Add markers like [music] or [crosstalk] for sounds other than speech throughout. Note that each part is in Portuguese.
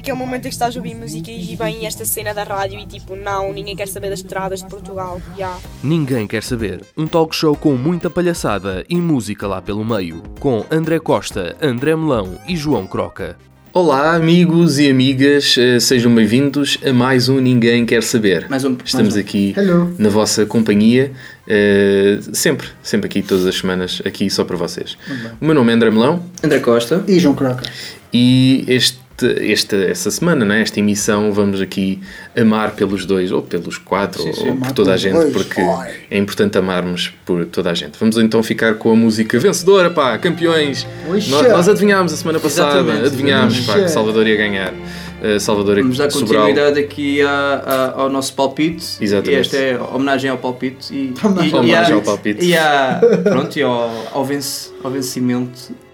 aquele momento em que estás a ouvir música e vem esta cena da rádio e tipo, não, ninguém quer saber das estradas de Portugal. Yeah. Ninguém quer saber. Um talk show com muita palhaçada e música lá pelo meio. Com André Costa, André Melão e João Croca. Olá, amigos e amigas, eh, sejam bem-vindos a mais um Ninguém Quer Saber. Mais um. Estamos mais um. aqui Hello. na vossa companhia, eh, sempre, sempre aqui, todas as semanas, aqui só para vocês. O meu nome é André Melão André Costa. E João Croca. e este, esta, esta semana, né, esta emissão, vamos aqui amar pelos dois, ou pelos quatro, ou por toda a gente, dois. porque Ai. é importante amarmos por toda a gente. Vamos então ficar com a música vencedora, pá, campeões! Nós, nós adivinhámos a semana passada, Exatamente. adivinhámos pá, que Salvador ia ganhar. Uh, Salvador Vamos dar Sobral. continuidade aqui à- à- ao nosso palpite. Exatamente. E esta é homenagem ao palpite. E, Homenagem e, ao e à- palpite. E, à- pronto, e ao, ao, vence, ao vencimento.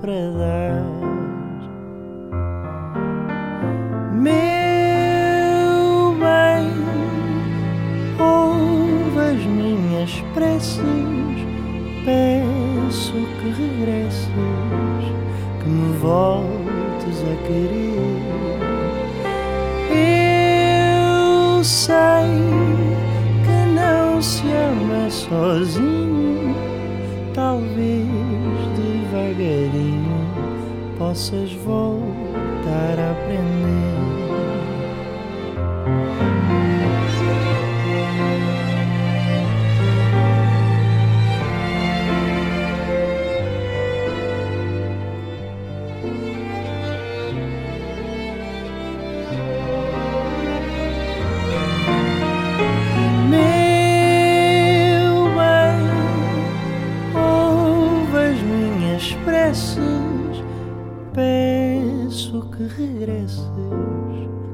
para dar. Meu bem, ouve as minhas preces, peço que regresses, que me voltes a querer. Eu sei que não se ama sozinho, talvez devagarinho possas voltar a aprender.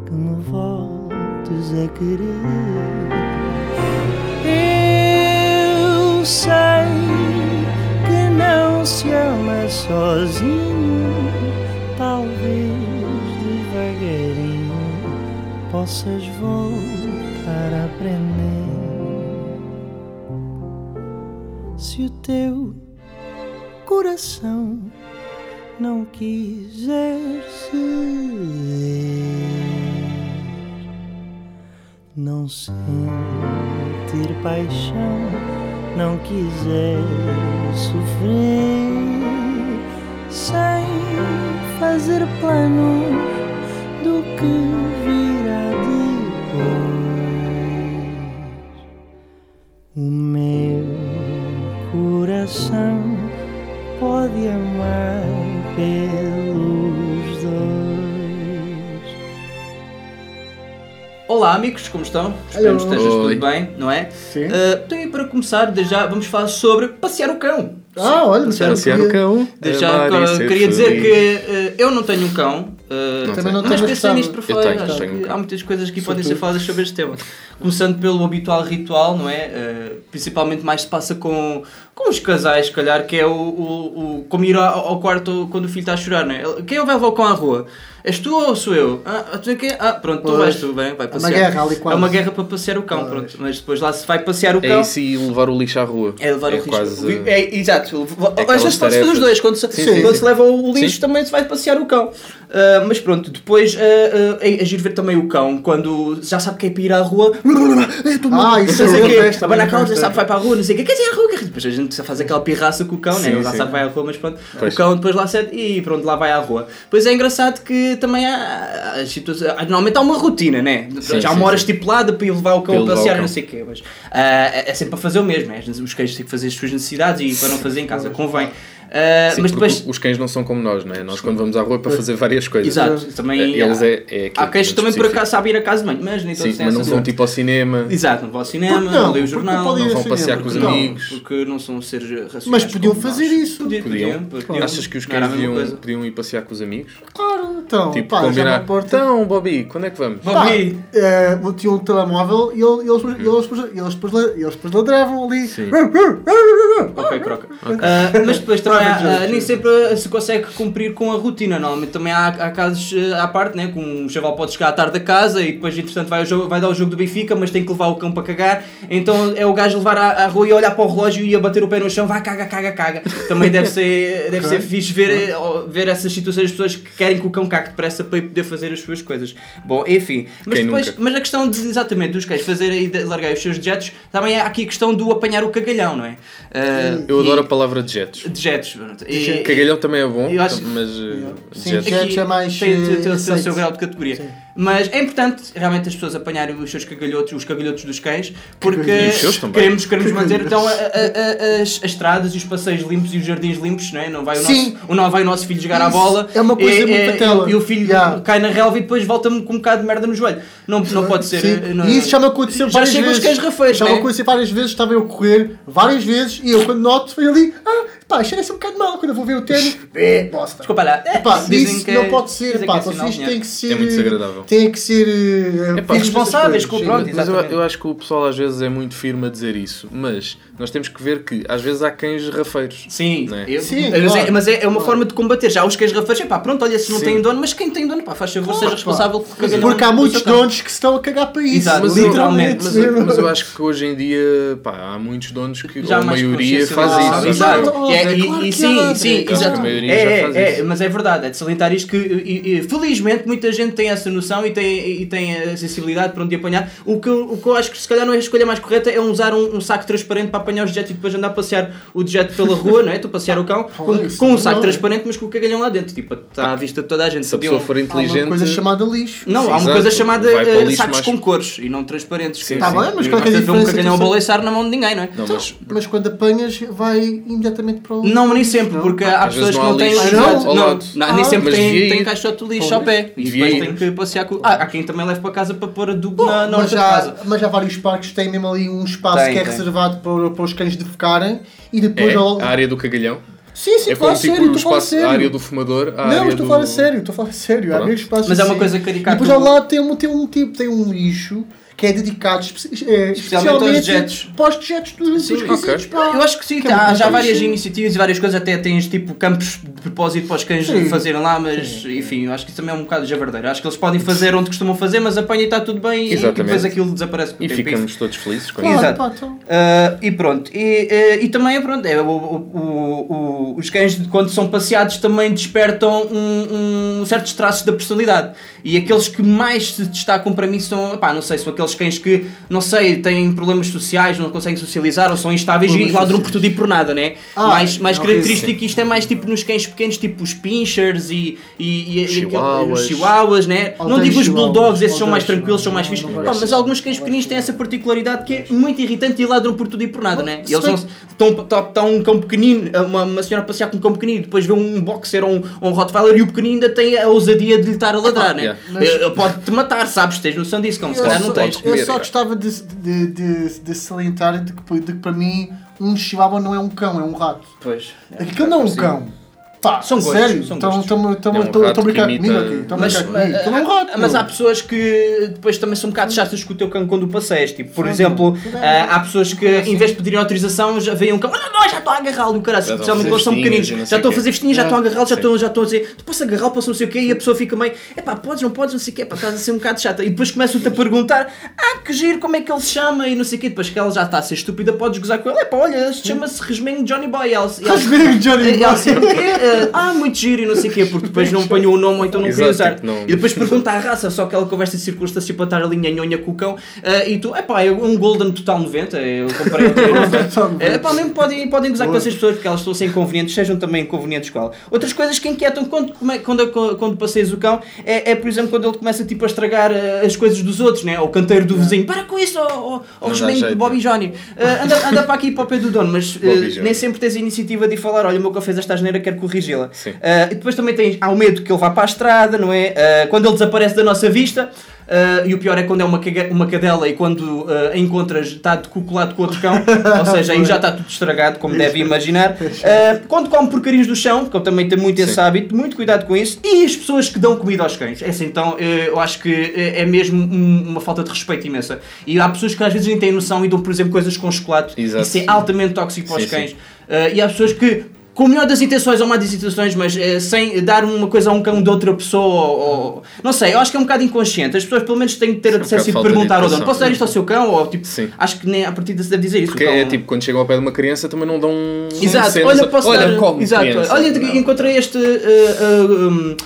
Que me voltes a querer. Eu sei que não se ama sozinho, talvez devagarinho possas voltar a aprender. Se o teu coração não quiser não sentir paixão, não quiser sofrer, sem fazer planos do que Olá, amigos, como estão? Espero que estejas Oi. tudo bem, não é? Sim. Ah, então, e para começar, desde já vamos falar sobre passear o cão. Ah, olha, Passear Passear o cão. Desde já ah, queria dizer feliz. que ah, eu não tenho um cão. ah, Não Também não mas tenho pensei nisto para Eu falar. tenho, acho tenho um há muitas coisas que podem ser faladas sobre este tema. Começando pelo habitual ritual, não é? Uh, principalmente mais se passa com, com os casais, se calhar, que é o, o, o como ir ao, ao quarto quando o filho está a chorar, não é? Quem vai levar o cão à rua? És tu ou sou eu? Ah, tu é que é? ah pronto, tu Pois. vais tu, bem, vai É uma passear. guerra ali É quase. uma guerra para passear o cão, Pois. pronto. Mas depois lá se vai passear o É cão. isso e levar o lixo à rua. É levar o lixo. quase- É, exato. aquelas Às vezes pode ser tarefas. dos dois. Quando se, Sim, sim, quando sim. se leva o lixo, Sim. também se vai passear o cão. Ah, mas pronto, depois ah, ah, é, é giro ver também o cão quando já sabe que é para ir à rua. [laughs] Ah, isso [laughs] não sei é o quê. festa, Abana a também cauda, festa. sabe que vai para a rua, não sei o quê. Quer dizer, à rua, quer dizer, depois a gente faz aquela pirraça com o cão, né? Sim, Ele já sim. sabe que vai à rua, mas pronto. Pois. O cão depois lá sente e pronto, lá vai à rua. Pois é engraçado que também há, situações. há- Normalmente há uma rotina, né? Sim, já há uma hora estipulada para ir levar o cão a passear, não sei o quê. Mas ah, é é sempre para fazer o mesmo, né? Os queijos têm que fazer as suas necessidades e para não fazer em casa, convém. Ah, Sim, mas depois. os cães não são como nós, não é? Nós quando vamos à rua é para fazer várias coisas. Exato, também. Eles há- é, é Há cães que também por acaso sabem ir a casa de banho, mas nem todos Sim, têm mas não vão tipo ao cinema. Exato, não vão ao cinema, Porque não? não leem o jornal, não ir vão passear com os não? amigos. porque não são seres racionais. Mas podiam fazer nós. isso. Podiam, Podiam. podiam. Achas que os Não cães podiam, podiam ir passear com os amigos? Claro, então, Tipo, pá, combinar. Então, Bobby, quando é que vamos? Pá, Bobby! eh, tinha um telemóvel e ele- eles, eles, depois- eles, depois, la- eles depois ladravam ali. Sim. [laughs] Ok, croca. Ah, mas depois também há- ah, nem sempre se consegue cumprir com a rotina. Normalmente também há, há casos ah, à parte, né? que um chaval pode chegar à tarde da casa e depois, entretanto, vai, ao jogo, vai dar o jogo do Benfica, mas tem que levar o cão para cagar. Então é o gajo levar à, à rua e olhar para o relógio e a bater o pé no chão, vai, caga, caga, caga. Também deve ser, [laughs] deve ser fixe ver, eh, ver essas situações, as pessoas que querem que o cão cague depressa para poder fazer as suas coisas. Bom, enfim. Mas Quem depois, nunca? mas a questão de, exatamente dos cães fazerem e largar os seus dejetos, também há aqui a questão do apanhar o cagalhão, não é? Ah, Eu e- adoro a palavra dejetos. Dejetos. E- Cagalhão também é bom, Eu acho- mas uh, Sim, é mais, Tem, tem- tem- eh, tem o seu aceito. grau de categoria. Mas é importante realmente as pessoas apanharem os seus cagalhotos, os cagalhotos dos cães, porque queremos, queremos manter então a- a- a- as, as estradas e os passeios limpos e os jardins limpos, não é? Não vai o, Sim. nosso, o não vai o nosso filho jogar à Isso bola é uma coisa muito patela. e, e o filho Yeah. cai na relva e depois volta-me com um bocado de merda no joelho. Não, não pode ser. Eh, não- E isso já me aconteceu Já várias chegam os vezes. cães rafeiros, Já me é? aconteceu várias vezes, estava eu a correr várias vezes e eu quando noto, foi ali, ah, pá, cheira-se um bocado mal quando eu vou ver o ténis. É, bosta. Desculpa lá. É, Pá, dizem isso que- não pode ser, pá, que é sinal vocês têm que ser. É muito desagradável. Têm que ser. pá, firmes responsáveis com o pronto, sim. Mas eu, eu acho que o pessoal às vezes é muito firme a dizer isso, mas nós temos que ver que às vezes há cães rafeiros. Sim, é? eu- Sim, mas, claro. é, mas é, é uma forma de combater. Já os cães rafeiros, é pá, pronto, olha, se não Sim. têm dono, mas quem tem dono, pá, faz favor, seja Claro, responsável pá. por cagalhão Porque há muitos donos que se estão a cagar para isso. Exato, Mas eu, literalmente. mas, eu- mas eu acho que hoje em dia pá, há muitos donos que Já a maioria consciência faz isso. Exato. É, é e, claro e que sim, sim, é claro. exato. A maioria É, já é, faz é, isso. mas é verdade, é de salientar isto que felizmente muita gente tem essa noção e tem, e tem a sensibilidade para onde apanhar. O que, eu- o que eu acho que se calhar não é a escolha mais correta é usar um, um saco transparente para apanhar os dejetos e depois andar a passear o dejeto pela rua, não é? Tu passear o cão [laughs] com, com um não saco é. transparente, mas com o cagalhão lá dentro, tipo, está à vista de toda a gente. Se a pessoa for Há inteligente. uma coisa chamada lixo. Não, há uma coisa chamada eh, sacos mais- com cores e não transparentes. Tá sim. bem, mas qual é que é a ver um diferença? cagalhão a balançar na mão de ninguém, não é? Não, mas Mas quando apanhas, vai imediatamente para o. Não, nem sempre, porque há pessoas que não há têm ao não, nem Ah, sempre ir. caixote de lixo ao pé e depois tem que passear com. Ah, há quem também leva para casa para pôr adubo na, na mas, já, casa. mas já vários parques têm mesmo ali um espaço Tem, que é tem. reservado para, para os cães defecarem e depois. é ao- a área do cagalhão. Sim, sim, É estou a como falar tipo sério, estou a falar espaço, sério. a área do fumador. A Não, área mas estou a do... falar sério, estou a falar sério. Há Pronto. mesmo espaços Mas é uma assim. coisa E caricata. depois ao lado tem um, tem um tipo, tem um lixo que é dedicado espe- eh, Especialmente aos especialmente dejetos. para os dejetos dos, Sim, dos ok. cãezitos, pá. Eu acho que sim, Que é há muito já várias fixe. iniciativas e várias coisas, até tens tipo campos de propósito para os cães Sim. fazerem lá, mas enfim, eu acho que isso também é um bocado javardeiro. Acho que eles podem fazer onde costumam fazer, mas apanha e está tudo bem e- e Exatamente. depois aquilo desaparece E tempo. ficamos todos felizes com Claro, isso. Exato. Ah, e pronto, e, eh, e também é pronto, é, o, o- o- os cães quando são passeados também despertam um, um certos traços da personalidade e aqueles que mais se destacam para mim são, pá, não sei, são aqueles cães que, não sei, têm problemas sociais, não conseguem socializar ou são instáveis e Problemas ladram por tudo e por nada, né? Ah, mais mais característico, isto é mais tipo nos cães pequenos, tipo os pinchers e, e, e, e os chihuahuas, né? Não digo os bulldogs, esses são mais tranquilos, são mais fixos, mas alguns cães pequeninos têm essa particularidade que é muito irritante e ladram por tudo e por nada, né? E eles não estão, estão, estão um cão pequenino, uma, uma senhora a passear com um cão pequenino, depois vê um boxer ou um, um Rottweiler e o pequenino ainda tem a ousadia de lhe estar a ladrar, né? yeah. Eh, Pode-te matar, sabes? Tens noção disso, como se calhar não só, comer, eu só gostava de, de, de, de salientar de que, de que para mim um chihuahua não é um cão, é um rato. Pois. Aquilo não é um cão. Pá, São gostos, sério, são estão É um a brincar comigo aqui. Estão a Mas, brincar comigo. É um rato. mas há pessoas que depois também são um bocado chatas com o teu cão quando o passeias. Tipo, por Sim. exemplo, ah, há pessoas que em vez de pedirem autorização já veem um cão, olha, não, já estou a agarrá-lo, e o caralho, Já estão a especialmente fazer quando são pequeninos, não já estão a fazer festinhas, já É. estão a agarrá-lo, já estão, já estão a dizer, tu posso agarrá-lo, posso não sei o quê, e a pessoa fica meio, epá, podes, não podes, não sei o quê, pá, estás a ser um bocado chata. E depois começam-te a perguntar, ah, que giro, como é que ele se chama, e não sei o quê, depois que ela já está a ser estúpida, podes gozar com ele, epá, olha, este chama-se Resmenho Johnny Boy, Resmenho Johnny e ela o ah, muito giro e não sei o quê, porque depois não apanhou o nome ou então não queria Exato, usar. tipo, não- E depois pergunta à raça, só aquela conversa de circunstância para estar ali nhonha com o cão, ah, e tu, epá, é um Golden Total 90, eu comprei. É, [laughs] pá, mesmo podem, podem gozar com essas pessoas porque elas estão a ser inconvenientes, sejam também inconvenientes com ela. Outras coisas que inquietam quando, come- quando, quando passeias o cão é, é, por exemplo, quando ele começa tipo, a estragar ah, as coisas dos outros, né? Ou o canteiro do vizinho, para com isso, ó oh, dá resmenho de Bobby Johnny. Ah, anda, anda para aqui para o pé do dono, mas ah, Johnny. nem sempre tens a iniciativa de ir falar, olha, o meu cão fez esta asneira, quero corrigi-la. Ah, e depois também tens, há o medo que ele vá para a estrada, não é? Ah, quando ele desaparece da nossa vista. ah, e o pior é quando é uma, uma cadela e quando ah, a encontras está decocolado com outro cão, [laughs] ou seja, aí já está tudo estragado, como deve imaginar. [laughs] Ah, quando come porcarias do chão, que eu também tenho muito esse Sim. hábito, muito cuidado com isso. E as pessoas que dão comida aos cães. Essa então, eh, eu acho que eh, é mesmo um- uma falta de respeito imensa. E há pessoas que às vezes nem têm noção e dão, por exemplo, coisas com chocolate. Exato. Isso é altamente tóxico para os cães. E há pessoas que, com a melhor das intenções ou má das intenções, mas eh, sem dar uma coisa a um cão de outra pessoa, ou, ou- não sei, eu acho que é um bocado inconsciente. As pessoas pelo menos têm que ter Sim, um acesso bocado e falta de perguntar ao dono: posso dar isto ao seu cão? Ou tipo, Sim. acho que nem a partir se deve dizer isso. Porque o cão- é tipo, quando chegam ao pé de uma criança também não dão Exato, cenas olha, a- posso olha, dar... come Exato, criança. olha, Não. encontrei este uh, uh, um,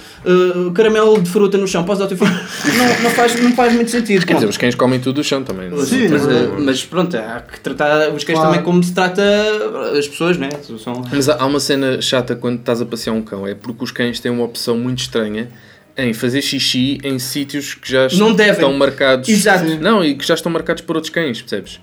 uh, caramelo de fruta no chão, posso dar ao teu filho? [laughs] não, não, faz, não faz muito sentido. Quer dizer, os cães comem tudo do chão também. não- Sim, mas, mas pronto, há que tratar os cães Claro. também como se trata as pessoas, né? São... Mas há há uma cena chata quando estás a passear um cão, é porque os cães têm uma opção muito estranha em fazer xixi em sítios que já Não devem. estão marcados. Exato. Não, e que já estão marcados por outros cães, percebes?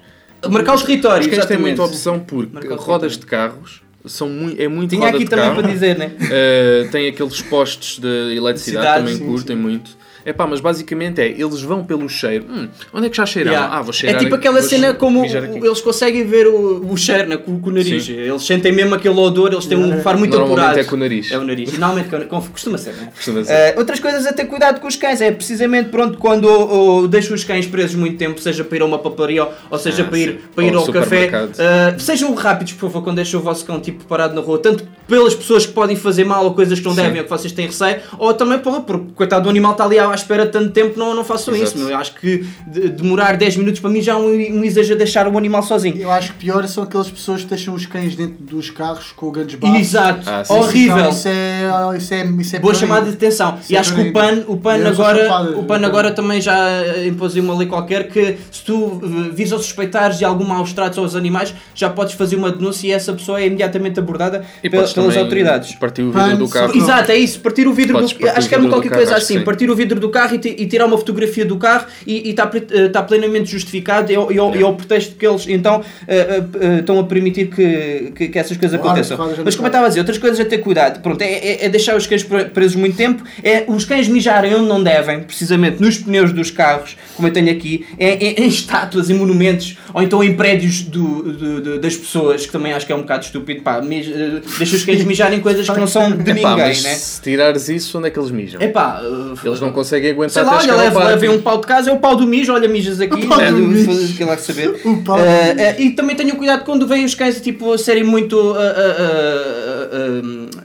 Marcar os territórios, Os cães têm exatamente. muita opção porque rodas de carros são muito, é muito Tinha aqui também carro. para dizer, né? [laughs] Uh, tem aqueles postos de eletricidade, também sim, curtem muito. É pá, mas basicamente é, eles vão pelo cheiro. Hum, onde é que já cheiraram? Yeah. Ah, vou cheirar é tipo aquela cena como eles conseguem ver o, o cheiro né, com, com o nariz. Sim. Eles sentem mesmo aquele odor, eles têm um faro muito Normalmente apurado. é com o nariz. É o nariz. Normalmente costuma ser, né? Costuma ser. Eh, outras coisas a ter cuidado com os cães é precisamente pronto quando oh, deixo os cães presos muito tempo, seja para ir a uma papelaria ou seja Ah, para ir, sim. para ir Ou ao café. Eh, sejam rápidos, por favor, quando deixam o vosso cão tipo parado na rua, tanto pelas pessoas que podem fazer mal ou coisas que não Sim. devem ou que vocês têm receio, ou também porra, porque coitado do animal está ali à espera tanto tempo, não, não façam Exato. isso. meu. Eu acho que de- demorar 10 minutos para mim já é um, um exagero deixar o animal sozinho. Eu acho que pior são aquelas pessoas que deixam os cães dentro dos carros com grandes barros. Exato, Ah, sim. horrível. Então, Isso é, isso é, isso é Boa chamada de atenção. Isso E é acho que o. PAN, o PAN Eu agora, o PAN agora também já eh, impôs uma lei qualquer que se tu eh, vis ou suspeitares de algum maus tratos aos animais, já podes fazer uma denúncia e essa pessoa é imediatamente abordada E pel- podes pelas autoridades. Partir o vidro do carro. Exato, é isso, partir o vidro Podes do acho que era do qualquer coisa assim, sim. partir o vidro do carro e, e tirar uma fotografia do carro e está tá plenamente justificado e ao, e ao- e ao pretexto que eles então eh, eh, eh, estão a permitir que, que, que essas coisas Claro, aconteçam. claro, Mas como eu estava a dizer, outras coisas a ter cuidado, pronto, é, é- é deixar os cães pre- presos muito tempo, é os cães mijarem onde não devem, precisamente nos pneus dos carros, como eu tenho aqui, é, é em estátuas e monumentos, ou então em prédios do, do- do- das pessoas, que também acho que é um bocado estúpido, pá, mij- eh, deixa os cães mijarem coisas que não são de Epá, ninguém, mas né? se tirares isso, onde é que eles mijam? Epá, uh, Eles não conseguem aguentar Sei lá, até olha, leva, levem um pau de casa, é o pau do mijo, olha, mijas aqui, O pau né, do mijo. que lá saber. O pau do mijo. eh, e também tenham cuidado quando vêm os cães tipo, a serem muito ah, ah, ah,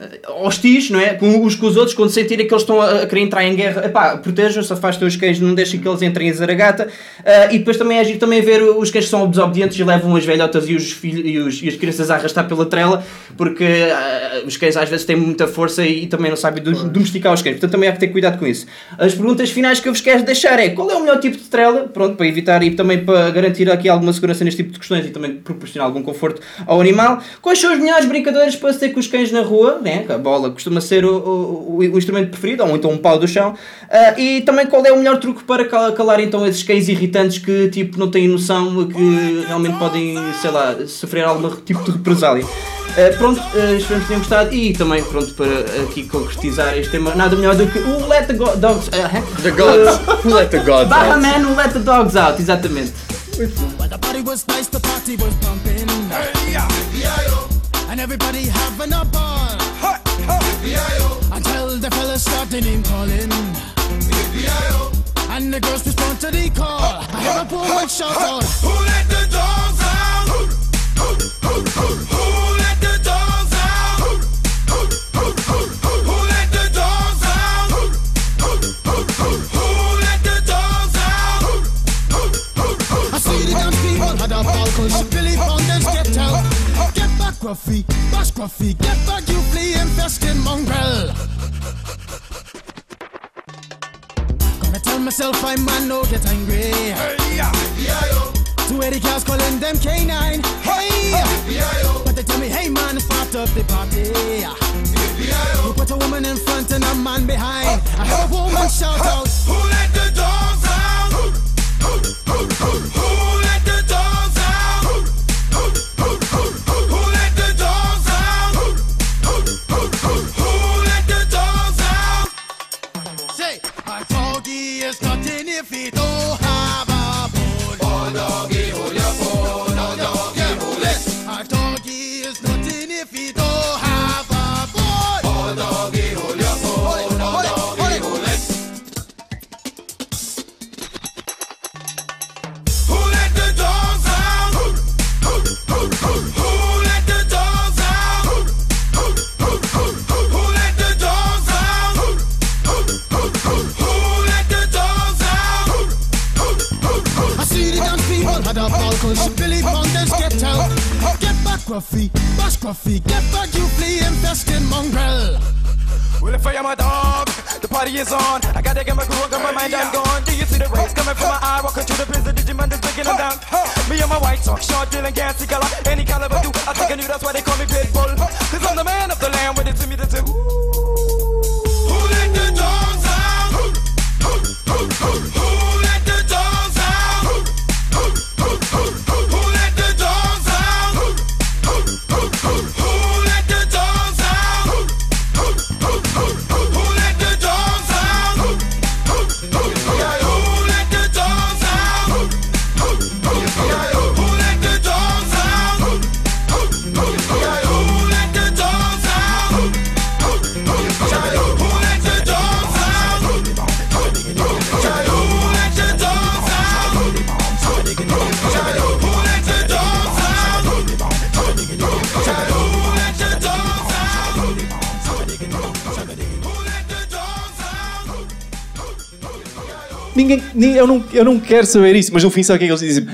ah, hostis, não é? Com uns com os outros, quando sentirem que eles estão a, a querer entrar em guerra, epá, protejam-se, afastem os cães, não deixem que eles entrem em zaragata. Ah, e depois também é giro também ver os cães que são desobedientes e levam as velhotas e os, filhos, e, os- e as crianças a arrastar pela trela, porque ah, os cães às vezes têm muita força e, também não sabem do- domesticar os cães. Portanto, também há que ter cuidado com isso. As perguntas finais que eu vos quero deixar é qual é o melhor tipo de trela, pronto, para evitar e também para garantir aqui alguma segurança neste tipo de questões e também proporcionar algum conforto ao animal. Quais são as melhores brincadeiras para se ter com os cães na rua, né? A bola costuma ser o, o, o- instrumento preferido, ou então um pau do chão. Ah, e também qual é o melhor truque para cal- calar então esses cães irritantes que tipo não têm noção que realmente podem, sei lá, sofrer algum tipo de represália. Uh, pronto, uh, espero que tenham gostado e também pronto para aqui concretizar este tema, nada melhor do que o Let the Go- Dogs uh, The gods. Who let the gods Barra out? Man, o Let the Dogs Out, exatamente. But the party was nice, the party was pumping. And everybody having a ball. Until the fellas started name calling. And the girls respond to the call. I hear a woman shout out. Who let the dogs out? Who let the dogs Ruffy, bash scruffy, get back, you flea infested mongrel. Gonna tell myself I'm man, no get angry. Hey, yeah, Two Eddie cars calling them K9. Hey, but they tell me, hey man, it's part of the party. You put a woman in front and a man behind. I heard a woman shout out, Who let the dogs out? Who let the dogs Gruffy, bash Gruffy, get back, you flea infested mongrel. Well, if I am a dog, the party is on. I gotta get my groove on, got my mind, I'm gone. Do you see the rays coming from my eye? Walking through the prison, Digimon is breaking them down. Me and my white talk, short, dealing, gassy color. Any caliber do, Ninguém, ni- eu, não, eu não quero saber isso, mas no fim sabe o que é que eles dizem?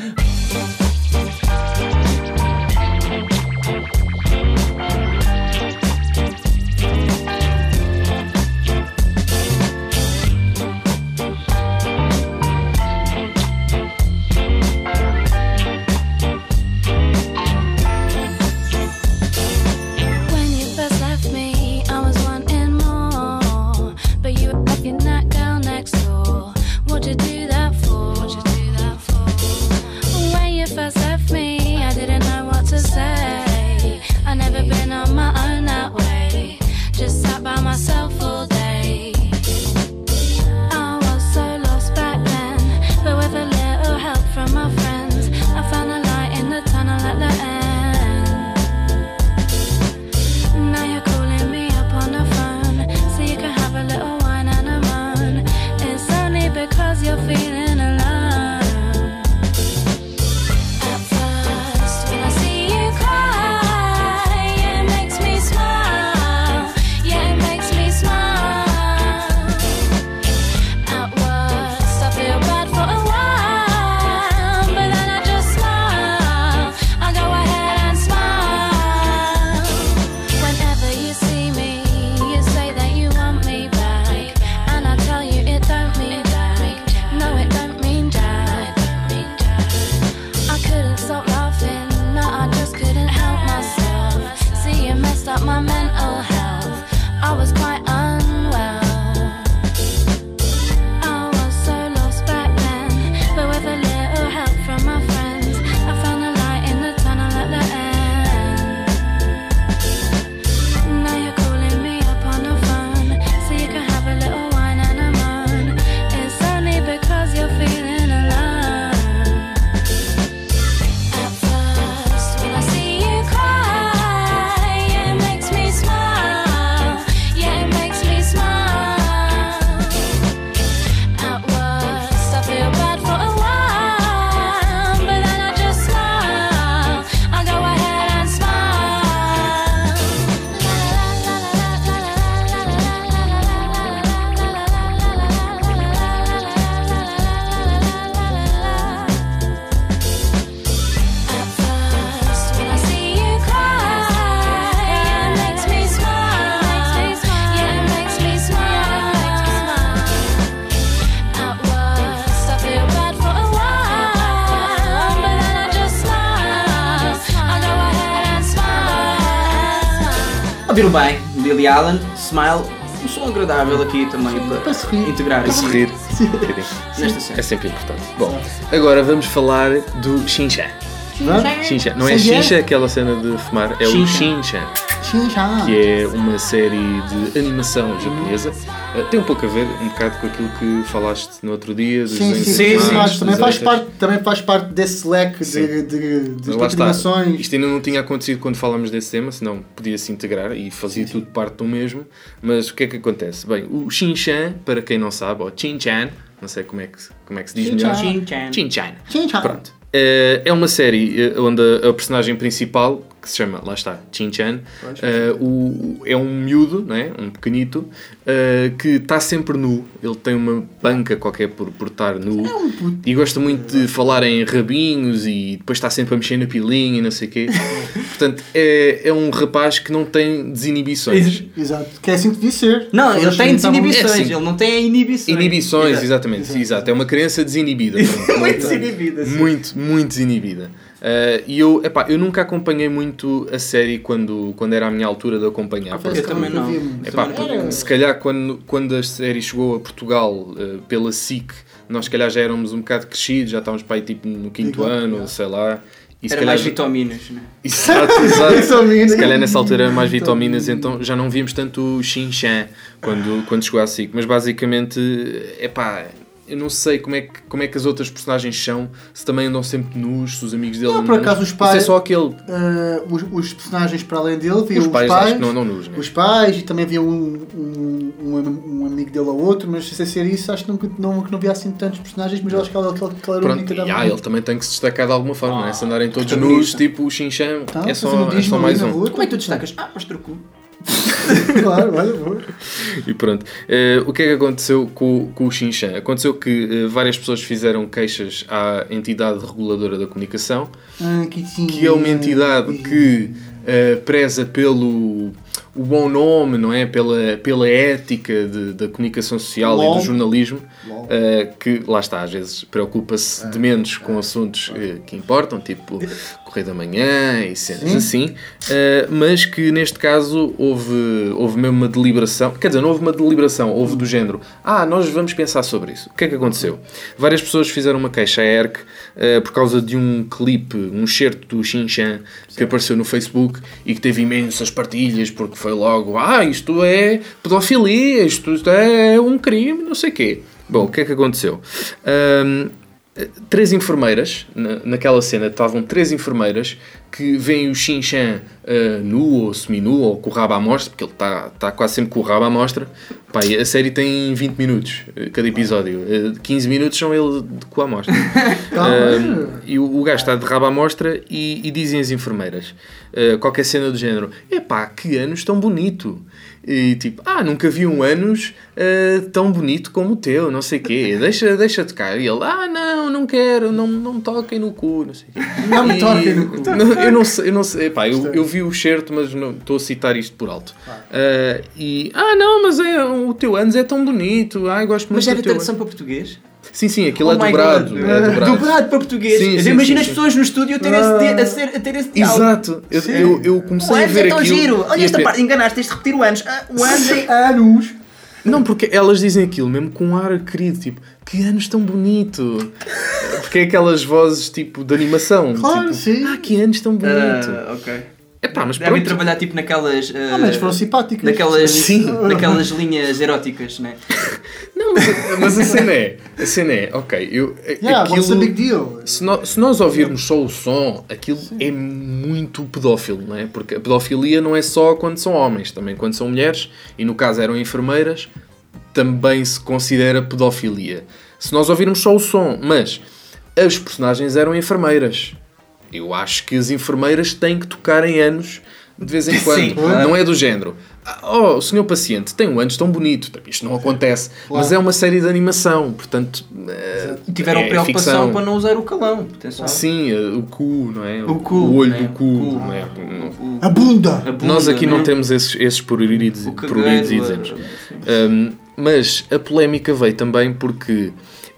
Ouviram bem, Lily Allen, Smile, um som agradável aqui também para, Para se rir. integrar Para se aqui rir. nesta cena. É sempre importante. Bom, agora vamos falar do Shinchan. Shinchan. Não é. Shincha, aquela cena de fumar, é o Shinchan. Que é uma série de animação japonesa. Uh, tem um pouco a ver, um bocado com aquilo que falaste no outro dia, dos Sim, sim, Sim, sim, mas também faz, parte, também faz parte desse leque de, Sim. de, de, está. animações. Isto ainda não tinha acontecido quando falámos desse tema, senão podia-se integrar e fazia tudo parte do mesmo. Mas o que é que acontece? Bem, o Shinchan, para quem não sabe, ou Chinchan, não sei como é que, como é que se diz melhor. Shin-chan. Chinchan. Xinxá. Pronto. Eh, É uma série eh, onde a personagem principal, que se chama, lá está, Chin-chan, eh, o- é um miúdo, não é? um pequenito, eh, que está sempre nu. Ele tem uma banca qualquer por, por estar nu. e gosta muito de falar em rabinhos e depois está sempre a mexer na pilinha e não sei o quê. [laughs] Portanto, é, é um rapaz que não tem desinibições. Exato. Que é assim que devia ser. Não, ele tem desinibições, É assim. ele não tem inibições. Inibições, Exato. exatamente. Exato. É uma criança desinibida. [laughs] Muito desinibida, sim. Muito, muito desinibida. Uh, e eu, epá, eu nunca acompanhei muito a série quando, quando era a minha altura de acompanhar. Confesso Eu que também não. vi muito. Epá, Também porque se calhar quando, quando a série chegou a Portugal uh, pela SIC, nós se calhar já éramos um bocado crescidos, já estávamos para aí tipo no quinto Igual, ano, yeah. sei lá. E se Era calhar- mais vitaminas, né? Exato, [laughs] exato. Se calhar nessa altura eram mais vitaminas, então já não víamos tanto o Shin-Chan quando, quando chegou à SIC. Mas basicamente, é pá, eu não sei como é, que, como é que as outras personagens são, se também andam sempre nus, se os amigos dele Não, andam por acaso nus. os pais- Isso é só aquele. Ah, os, os personagens para além dele, viam Os os pais, pais, acho que não andam nus, né? os pais e também havia um, um, um, am- um amigo dele ou outro, mas sem ser isso, acho que nunca, não, que não havia assim tantos personagens, mas eu acho que ele, que ele, que ele era o único e ah, ele também tem que se destacar de alguma forma, não é? Se andarem todos que nus, tipo o Shin-Chan, Tá, é só, é só mais um. Como é que tu destacas? Ah, mostra o cu. [laughs] claro, olha, boa. E pronto. Eh, o que é que aconteceu com, com o Xinchan? Aconteceu que eh, várias pessoas fizeram queixas à entidade reguladora da comunicação, Ah, que, que é uma entidade que eh, preza pelo o bom nome, não é? Pela, pela ética de- da comunicação social e LOL. do jornalismo, eh, que lá está, às vezes preocupa-se de menos com assuntos eh, que importam, tipo Correio da Manhã e cenas assim, eh, mas que neste caso houve, houve mesmo uma deliberação, quer dizer, não houve uma deliberação, houve do género, ah, nós vamos pensar sobre isso. O que é que aconteceu? Várias pessoas fizeram uma queixa à ERC eh, por causa de um clipe, um certo do Xinchan que apareceu no Facebook e que teve imensas partilhas porque foi logo, ah, isto é pedofilia, isto é um crime, não sei o quê. Bom, o que é que aconteceu? Ahm, três enfermeiras, na, naquela cena estavam três enfermeiras que veem o Xinchan uh, nu ou seminu ou com o rabo à mostra, porque ele está tá quase sempre com o rabo à mostra. Pá, a série tem 20 minutos, eh, cada episódio. Eh, 15 minutos são ele com a mostra. [laughs] Um, e o, o gajo está de rabo à mostra e, e dizem as enfermeiras uh, qualquer cena do género: epá, que anos tão bonito. E tipo, ah, nunca vi um anos uh, tão bonito como o teu, não sei o quê, deixa, deixa tocar. E ele, ah, não, não quero, não, não me toquem no cu, não sei o quê. Não me toquem no cu. Não, eu não sei, eu não sei, epá, eu, eu vi o certo, mas não estou a citar isto por alto. Uh, e, ah, não, mas é, o teu anos é tão bonito, ah, eu gosto muito Mas era do teu tradução para português? Sim, sim, aquilo Oh é dobrado. God. É dobrado. [laughs] Dobrado para português. Sim, sim, imagina sim, as sim. pessoas no estúdio a ter esse, a ser- a ter esse diálogo. Exato, eu, eu, eu comecei O a ver é tão aquilo. giro. Olha esta parte, enganaste, tens de repetir o anos. Ah, o anos é... Anos. Não, porque elas dizem aquilo mesmo com um ar querido, tipo, que anos tão bonito. Porque é aquelas vozes tipo de animação. Claro, tipo, sim. Ah, que anos tão bonito. Ah, ok. Epá, mas Devem pronto. trabalhar tipo naquelas. ah, Ah, mas foram simpáticas. Naquelas, Sim. naquelas linhas eróticas, né? [laughs] Não, mas, [laughs] mas a cena é, a cena é, ok, eu, Yeah, what's the big aquilo, deal? se, nó- se nós ouvirmos só o som, aquilo é muito pedófilo, não é? Porque a pedofilia não é só quando são homens, também quando são mulheres, e no caso eram enfermeiras, também se considera pedofilia. Se nós ouvirmos só o som, mas as personagens eram enfermeiras. Eu acho que as enfermeiras têm que tocar em anos de vez em [laughs] quando. Sim, claro. Não é do género. "Ah, Oh, o senhor paciente tem um anos tão bonito. Isto não acontece. Mas é uma série de animação, portanto. eh, Tiveram é preocupação ficção. para não usar o calão. Atenção. Sim, eh, o cu, não é? O cu, O olho né? do cu. O cu. não é? A bunda. A bunda, Nós aqui não né? temos esses, esses pruridos, e. Um, mas a polémica veio também porque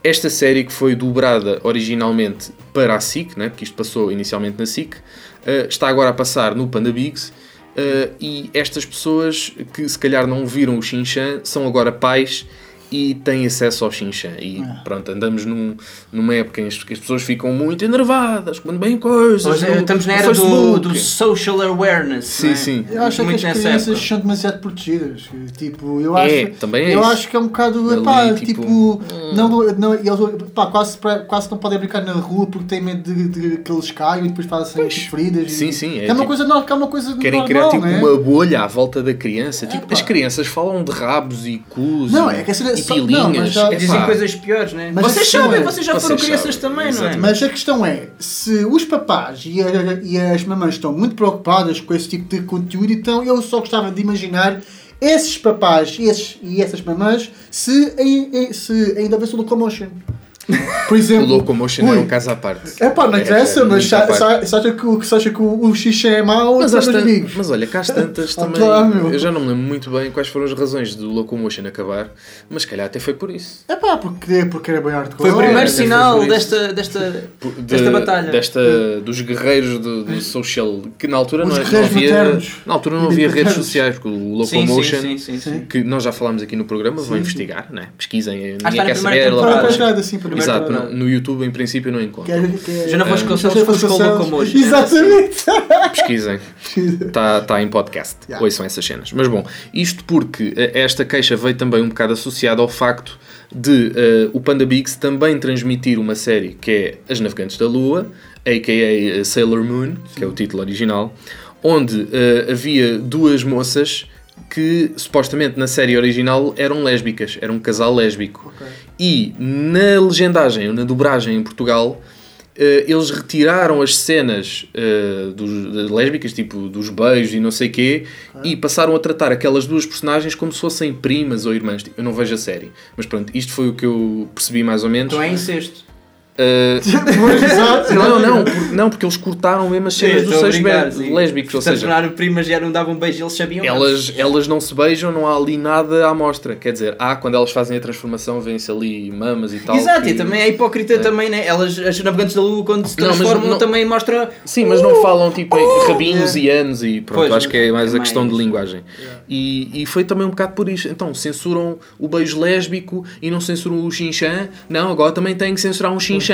esta série que foi dobrada originalmente para a SIC, né? porque isto passou inicialmente na SIC, uh, está agora a passar no Panda Bigs Uh, e estas pessoas que se calhar não viram o Xinchan são agora pais e têm acesso ao Xinchan. E Ah. pronto, andamos num, numa época em que as pessoas ficam muito enervadas, quando bem coisas. Hoje no- estamos na era do, do social awareness. Sim, não é? sim. Eu acho Muito que as crianças época. são demasiado protegidas. Tipo, eu acho, É, também é eu isso. acho que é um bocado, Ali, epá, tipo, tipo, não, não, eles pá, quase, quase não podem brincar na rua porque têm medo de, de que eles caiam e depois fazem feridas. e- Sim, sim, é É, uma tipo- coisa, não, que é uma coisa Querem normal, criar tipo não é? uma bolha à volta da criança. Tipo, pá. as crianças falam de rabos e cus Não, é que a cena- e não, pilinhas. mas já- Dizem coisas piores, né? Mas vocês sabem, é- vocês já foram crianças sabem, também, não é? Mas a questão é, se os papás e, a- e as mamães estão muito preocupadas com esse tipo de conteúdo, então eu só gostava de imaginar esses papás e, esses, e essas mamães se, se ainda houvesse o Locomotion. Por O exemplo, Locomotion ui, é um caso à parte. É pá, não É, interessa, é mas se acha que, o- se acha que o, o xixi é mau, Mas, tan- amigos. mas olha, cá às tantas [laughs] Ah, também. claro, eu já não me lembro muito bem quais foram as razões do Locomotion acabar, mas se calhar até foi por isso. É pá, porque, porque era bem hardcore. Foi o primeiro é, sinal desta, desta, Por- de- desta batalha. Desta, dos guerreiros do, do social. Que na altura Os não, é- não havia. maternos. Na altura não havia redes sociais, porque o Locomotion. sim, sim, sim, sim. Que nós já falámos aqui no programa, vão investigar, né? pesquisem, ninguém quer saber. temporada. Assim, para Exato, temporada. no, YouTube em princípio não encontro. Que é- que é- Jana Vasconcelos Jana buscou o Vasconcelos. Locomotion. Exatamente. [laughs] Pesquisem. Está tá em podcast. Yeah. Ouçam essas cenas. Mas bom, isto porque eh, esta queixa veio também um bocado associada ao facto de eh, o Panda Bigs também transmitir uma série que é As Navegantes da Lua, a.k.a. Sailor Moon, que é o título original, onde eh, havia duas moças que supostamente na série original eram lésbicas, era um casal lésbico. E na legendagem, ou na dobragem em Portugal, eh, eles retiraram as cenas eh, dos, lésbicas, tipo dos beijos e não sei quê, e passaram a tratar aquelas duas personagens como se fossem primas ou irmãs. Tipo, Eu não vejo a série, mas pronto, isto foi o que eu percebi mais ou menos. Então é incesto. [laughs] Exato. não, não, por- não, porque eles cortaram mesmo as cenas brincar, be- sim. lésbicos, ou Se seja, tornaram primas já não davam beijo, eles sabiam. elas, elas não se beijam, não há ali nada à mostra. Quer dizer, há quando elas fazem a transformação, vêm-se ali mamas e tal. Exato, que- e também é hipócrita também, né? Elas, as navegantes da lua, quando se Não, transformam, não- também mostra. Sim, mas não falam tipo em rabinhos e anos e pronto, Pois, acho que é mais é a questão de linguagem. E, e foi também um bocado por isso. Então, censuram o beijo lésbico e não censuram o xinxã. Não, agora também tem que censurar um xinxã.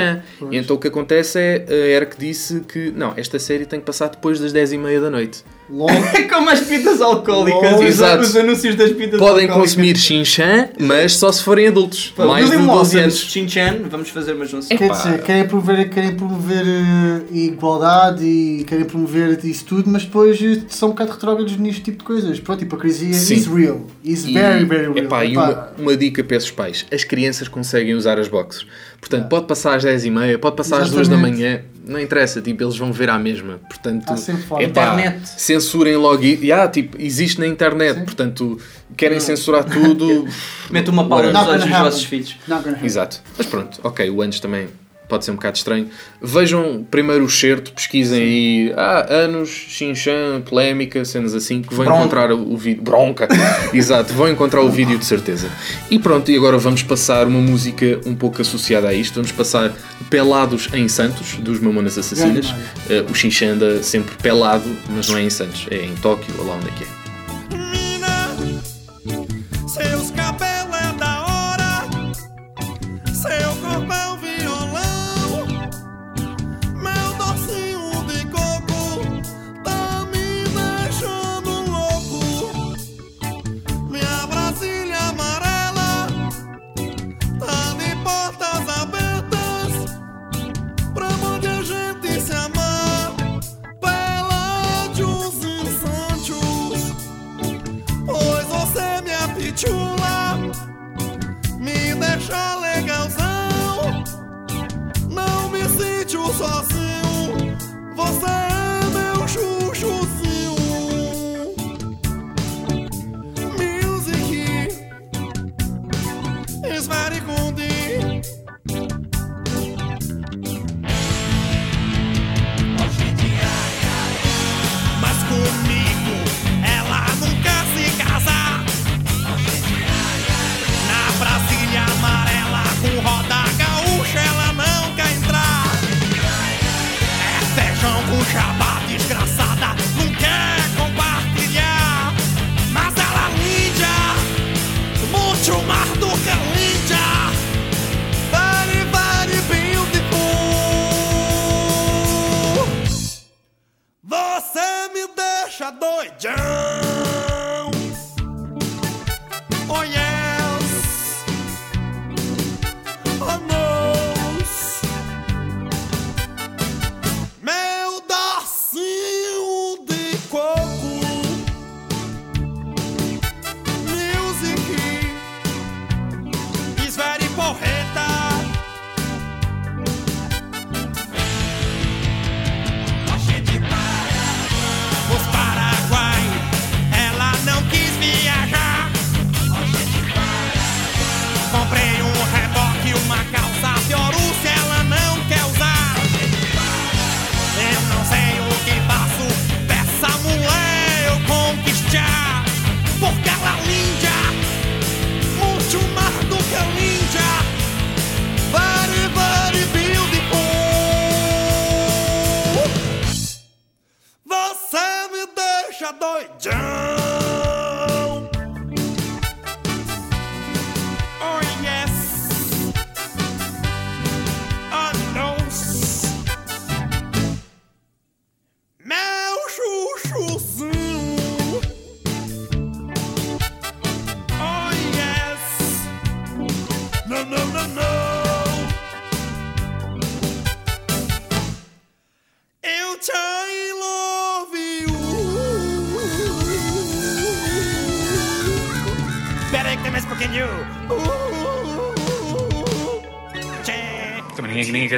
E então o que acontece é a Eric disse que não, esta série tem que passar depois das 10 e meia da noite. Logo. [laughs] Como as pitas alcoólicas, Oh, os, exato. os anúncios das pitas Podem alcoólicas. consumir xinxã, mas só se forem adultos. Pá, mais de William 12 Lawson, anos. Chin-chan, vamos fazer uma junção. Quer dizer, querem promover, querem promover eh, igualdade e querem promover isso tudo, mas depois eh, são um bocado retrógrados neste tipo de coisas. Pronto, hipocrisia Sim. is real. Is E, very, very real. epá, e Epá, uma, uma dica para esses pais: as crianças conseguem usar as boxers. Portanto, pode passar às 10h30, pode passar às 2 da Exatamente. manhã, não interessa, tipo, eles vão ver à mesma. Portanto, forma. epá, Internet. censurem logo. i- Yeah, tipo, existe na internet, portanto, querem censurar tudo. [laughs] Mete uma pala nos olhos dos vossos filhos. Exato. Mas pronto, ok, o antes também pode ser um bocado estranho. Vejam primeiro o certo, pesquisem aí ah, anos, xinxã, polémica, cenas assim, que vão Bronca. encontrar o, vídeo. Bronca! [laughs] Exato, vão encontrar o vídeo de certeza. E pronto, e agora vamos passar uma música um pouco associada a isto. Vamos passar Pelados em Santos, dos Mamonas Assassinas. Eh, o xinxã anda sempre pelado, mas não é em Santos, é em Tóquio, ou lá onde é que é. Mina, seus cabelos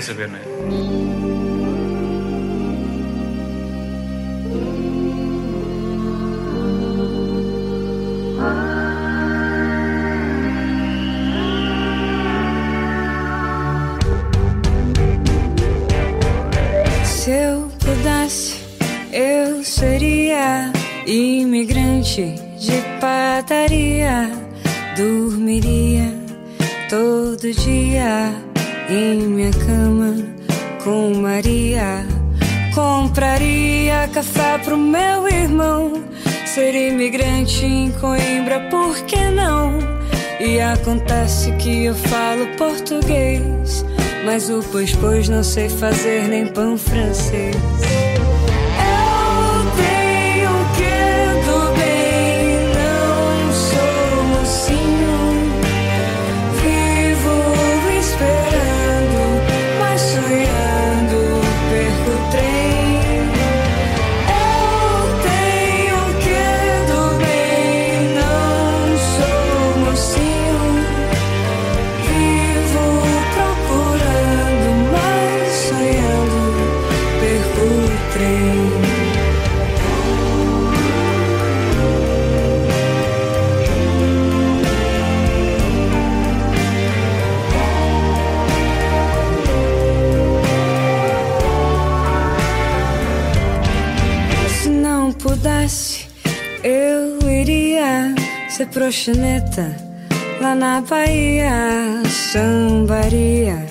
Também ninguém, ninguém não sei fazer nem pão proxeneta lá na Bahia. Sambaria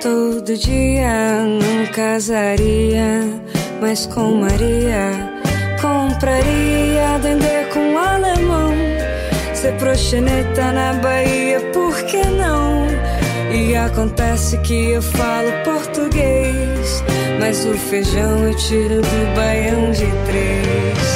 todo dia, não casaria, mas com Maria. Compraria dendê com alemão. Ser proxeneta na Bahia, por que não? E acontece que eu falo português, mas o feijão eu tiro do baião de três.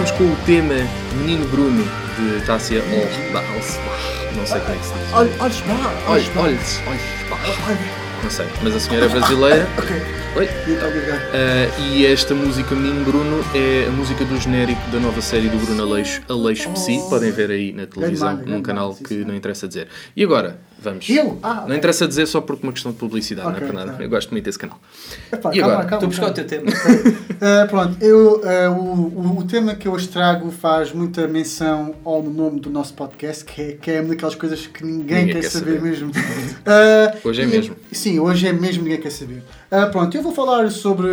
Ficamos com o tema Menino Bruno de Tássia Olsbach. Não sei como é que se diz. Olha, olha. Não sei, mas a senhora é brasileira. Ok. Oi. Muito obrigado. Ah, e esta música Menino Bruno é a música do genérico da nova série do Bruno Aleixo, Aleixo Psi. Podem ver aí na televisão, num canal que não interessa dizer. E agora, vamos. Eu? Ah, Não interessa dizer só porque uma questão de publicidade, Ok, não é para nada. tá. Eu gosto muito desse canal. Epá, e calma, agora? calma, Estou a buscar o teu tema. Uh, [laughs] pronto, eu, uh, o, o, tema que eu hoje trago faz muita menção ao nome do nosso podcast, que é, que é uma daquelas coisas que ninguém, Ninguém quer, quer saber, saber. mesmo. Uh, [laughs] Hoje é e- mesmo. Sim, hoje é mesmo, ninguém quer saber. Pronto, eu vou falar sobre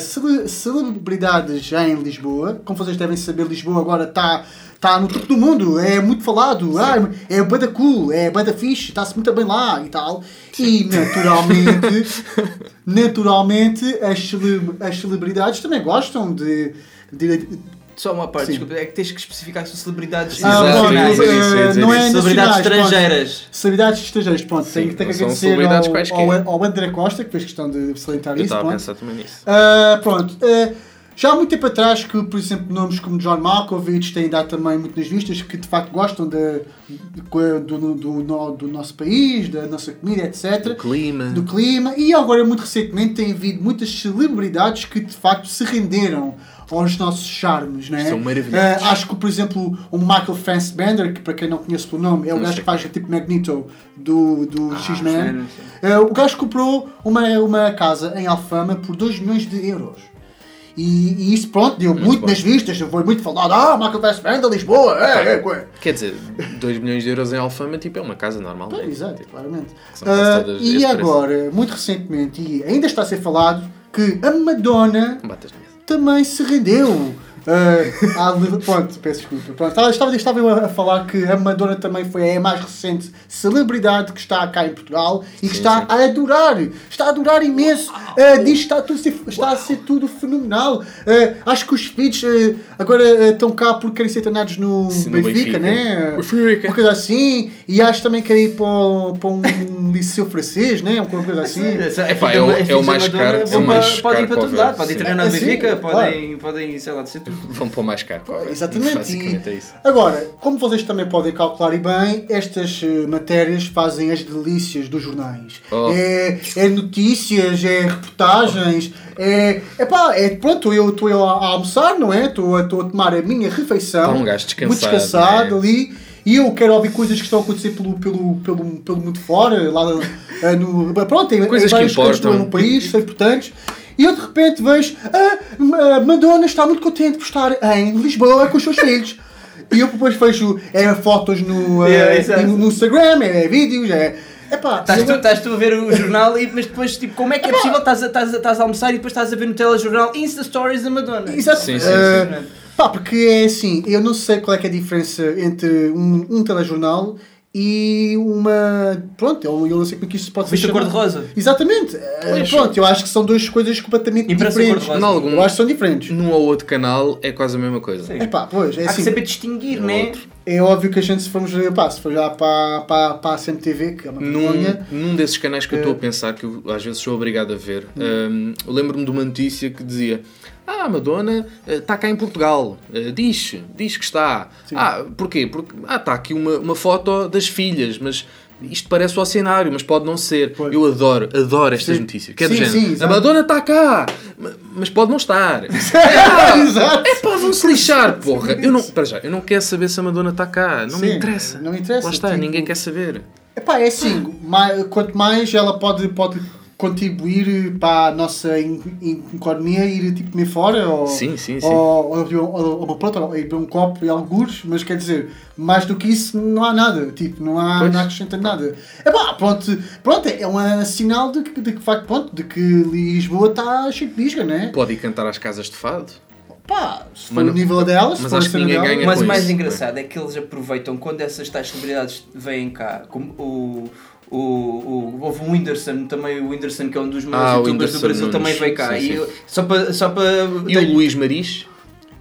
cele- celebridades em Lisboa. Como vocês devem saber, Lisboa agora está tá no topo do mundo, é muito falado, ah, é bada cool, é bada fixe, está-se muito bem lá e tal. E naturalmente, [laughs] naturalmente as, cele- as celebridades também gostam de. de- Só uma parte, Sim. desculpa, é que tens que especificar que são celebridades Ah, eu eu eh, dizer não é isso. Celebridades estrangeiras. Celebridades estrangeiras, pronto. Sim, tenho que não são agradecer celebridades ao, quaisquer. ao, ao André Costa, que fez questão de salientar Eu isso. estava a pronto. pensar também nisso. Ah, pronto. ah, já há muito tempo atrás que, por exemplo, nomes como John Malkovich têm dado também muito nas vistas, que de facto gostam de, de- do, do, do nosso país, da nossa comida, etc. O clima. Do clima. E agora, muito recentemente, tem havido muitas celebridades que de facto se renderam aos nossos charmes, não é? São maravilhosos. Ah, acho que, por exemplo, o Michael Fassbender, que para quem não conhece pelo nome, é o Não gajo que faz tipo Magneto do, do X-Men. X-Men, Ah, o gajo comprou uma, uma casa em Alfama por 2 milhões de euros. E, e isso, pronto, deu muito, bom. nas vistas, foi muito falado. Ah, Michael Fassbender, Lisboa, é, é, é. Quer dizer, 2 milhões de euros em Alfama tipo, é uma casa normal. Pois, né? exato, Tipo, claramente. todas e esse preço. agora, muito recentemente, e ainda está a ser falado, que a Madonna também se rendeu Ah, há de- pronto, peço desculpa. Pronto, estava, estava, estava eu a, falar que a Madonna também foi a mais recente celebridade que está cá em Portugal e que está a adorar. Está a adorar imenso. Ah, diz que está, tudo, a ser- está a ser tudo fenomenal. Ah, acho que os filhos ah, agora estão cá porque querem ser treinados no, Sim, no Benfica, Benfica. né? Benfica. Uma coisa assim. E acho também que querem ir para, para um liceu francês, né? Uma coisa assim. Epá, é o- é o mais caro- é o mais Podem ir para todo lado, podem treinar no É, Benfica, podem, podem, sei lá, de ser tudo. [laughs] Vão o mais caro. Exatamente. Basicamente é E, isso. agora, como vocês também podem calcular e bem, estas eh, matérias fazem as delícias dos jornais. Oh. É, é notícias, é reportagens, é. Epá, é pronto, eu estou eu a, a almoçar, não é? Estou a, tomar a minha refeição. Está um gajo descansado, Muito descansado é? ali. E eu quero ouvir coisas que estão a acontecer pelo, pelo, pelo, pelo mundo fora, lá eh, no. Pronto, em, Coisas em que importam. no país, são importantes. E eu de repente vejo ah, Ma- Madonna está muito contente por estar em Lisboa com os seus filhos. E eu depois vejo é, fotos no, [laughs] Yeah, exato. no, no Instagram, é, vídeos, é. Epá, Estás tu, estás tu a ver o jornal, e, mas depois, tipo, como é que é possível? Estás a, estás, a, estás a almoçar e depois estás a ver no telejornal Insta Stories da Madonna. Exato. Sim, sim, Eh, pá, porque é assim, eu não sei qual é, que é a diferença entre um, um telejornal e uma. Pronto, eu, eu não sei como é que isto se pode ser. Cor-de-rosa. Exatamente. Eh, Pois. pronto, eu acho que são duas coisas completamente diferentes. Em algum- Eu acho que são diferentes. Num ou outro canal é quase a mesma coisa. É pá, pois, é Há que assim. saber distinguir, Um né? outro. É óbvio que a gente, se formos, pá, se for já para, para, para a CMTV, que é uma Num, vergonha. num desses canais que eu Eh. estou a pensar, que eu às vezes sou obrigado a ver, Hum. hum, eu lembro-me de uma notícia que dizia: Ah, a Madonna eh, está cá em Portugal. Eh, diz, diz que está. Ah, porquê? Porque ah, está aqui uma, uma foto das filhas, mas. Isto parece o cenário, mas pode não ser. Eu adoro, adoro estas Sim. notícias. Que é do Sim, género. sim, a. Madonna está cá, ma- mas pode não estar. [laughs] Exato. É pá, vão-se lixar, porra. Eu não, para já, eu não quero saber se a Madonna está cá. Não me Sim, interessa. Não me interessa. Lá está, tipo, ninguém quer saber. Epá, é assim, mai- quanto mais ela pode, pode contribuir para a nossa economia ir tipo comer fora ou, Sim, sim, sim. ou, ou, ou, ou, pronto, ou ir beber um copo e alguns, mas quer dizer, mais do que isso não há nada, tipo, não há, Pois. não acrescenta nada. Epá, pronto, pronto, é um sinal de que, de que facto, pronto, de que Lisboa está cheio de bisga, né? Pode ir cantar às casas de fado. Pá, se for Mas o não- nível dela, se mas acho que ninguém dela, ganha Mas o mais isso, engraçado é que eles aproveitam quando essas tais celebridades vêm cá, como o. O, o, houve o Whindersson, também o Whindersson, que é um dos maiores Ah, youtubers do Brasil, também veio cá. Sim, E sim. eu- só para. Só para E o Luís Maris,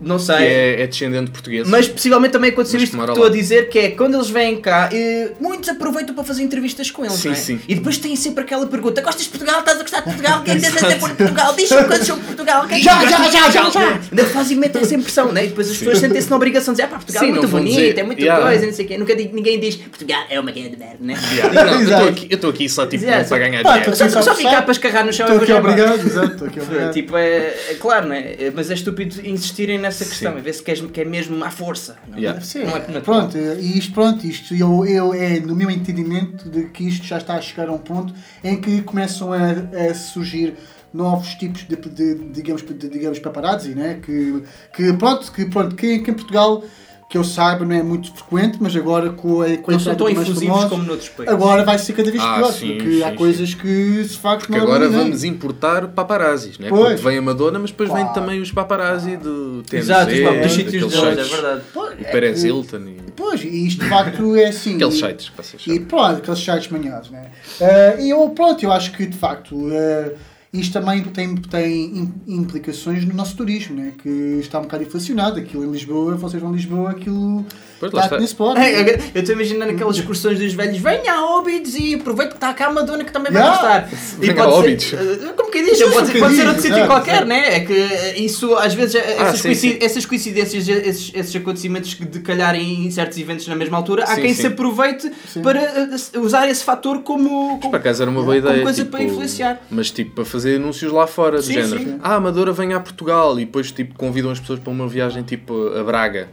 não que sei. é, é descendente português. Mas possivelmente também aconteceu Mas isto que que estou a dizer, que é quando eles vêm cá, eh, muitos aproveitam para fazer entrevistas com eles, Sim, não é? sim. E depois têm sempre aquela pergunta: Gostas de Portugal? Estás a gostar de Portugal? Quem tens a dizer por Portugal? Diz-me coisas sobre Portugal. Quem Já, já, de já, já, já. Ainda fazem meter essa impressão, né? E depois as pessoas sentem-se na obrigação de dizer: ah, pá, Portugal Sim, é muito bonito, dizer, é muito yeah. coisa, não sei o quê. Nunca ninguém diz Portugal é uma grande merda, né? Não, eu estou aqui, eu estou aqui só tipo, para ganhar dinheiro. Só, ficar para escarrar no chão Estou e aqui depois já vai. obrigado, exato, estou aqui [laughs] obrigado. Tipo, é, claro, não é? Mas é estúpido insistirem nessa questão, e ver se queres, que é mesmo à força. Não, é? Yeah. Sim, não é natural. pronto, e isto, pronto, isto eu, eu é no meu entendimento de que isto já está a chegar a um ponto em que começam a, a surgir novos tipos de, de- digamos, de, digamos paparazzi, né? que, que pronto, que, pronto que, que em Portugal que eu saiba não é muito frequente, mas agora com a, com a Não são entrada tão de mais infusivos famosos, como noutros países. Agora vai ser cada vez Ah, pior, sim, porque há sim, coisas que de facto Porque não agora ninguém. vamos importar paparazzis, né? Pois. Porque vem a Madonna, mas depois vem Claro. também os paparazzi do TNZ, Exato, os papos dos sítios é sites. verdade. O Perez Hilton e Pois, e isto de facto é assim. aqueles sites que vocês E pronto, aqueles sites manhados, né? Eh, E eu, pronto, eu acho que de facto eh, isto também tem, tem im- implicações no nosso turismo, né? Que está um bocado inflacionado. Aquilo em Lisboa, vocês vão a Lisboa, aquilo Pois, lá está está. spot. É, eu estou imaginando aquelas excursões dos velhos, venha a Óbidos e aproveite que está cá a Madonna que também vai Yeah. gostar. Venha pode a ser- Óbidos. eh, Como que diz? Sim, Pode, ser- um pode ser outro sítio exato, qualquer, né? É que eh, isso, às vezes, eh, Ah, essas, sim, coinci- sim. essas coincidências, esses, esses acontecimentos que de calharem em certos eventos na mesma altura, há Sim, quem sim. se aproveite Sim. para eh, usar esse fator como. Por acaso era uma boa como ideia. coisa tipo, para influenciar. Mas tipo, para fazer anúncios lá fora, do Sim, género. sim. Ah, a Amadora vem a Portugal e depois tipo, convidam as pessoas para uma viagem tipo a Braga.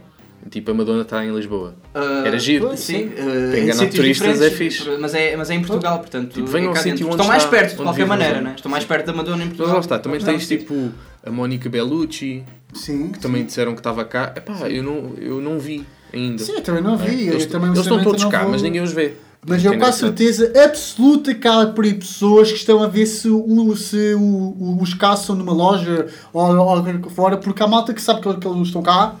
Tipo, a Madonna está em Lisboa. Ah, Era giro. Sim, Para uh, enganar sítios turistas é fixe. Mas é, mas é em Portugal, portanto. Tipo, venham é ao cá sítio dentro. onde Estão mais está- perto, de qualquer maneira, né? Estão mais perto da Madonna em Mas Portugal. lá está, também tens sim. tipo a Mónica Bellucci, Sim. que também disseram que estava cá. Epá, eu não, eu não vi ainda. Sim, eu também não vi. É, eu Eles, também, eles estão todos cá, vou- mas ninguém os vê. Mas eu com a engraçado. certeza absoluta que há por aí pessoas que estão a ver se, o, se o, o- os são numa loja ou, ou fora, porque há malta que sabe que, que eles estão cá.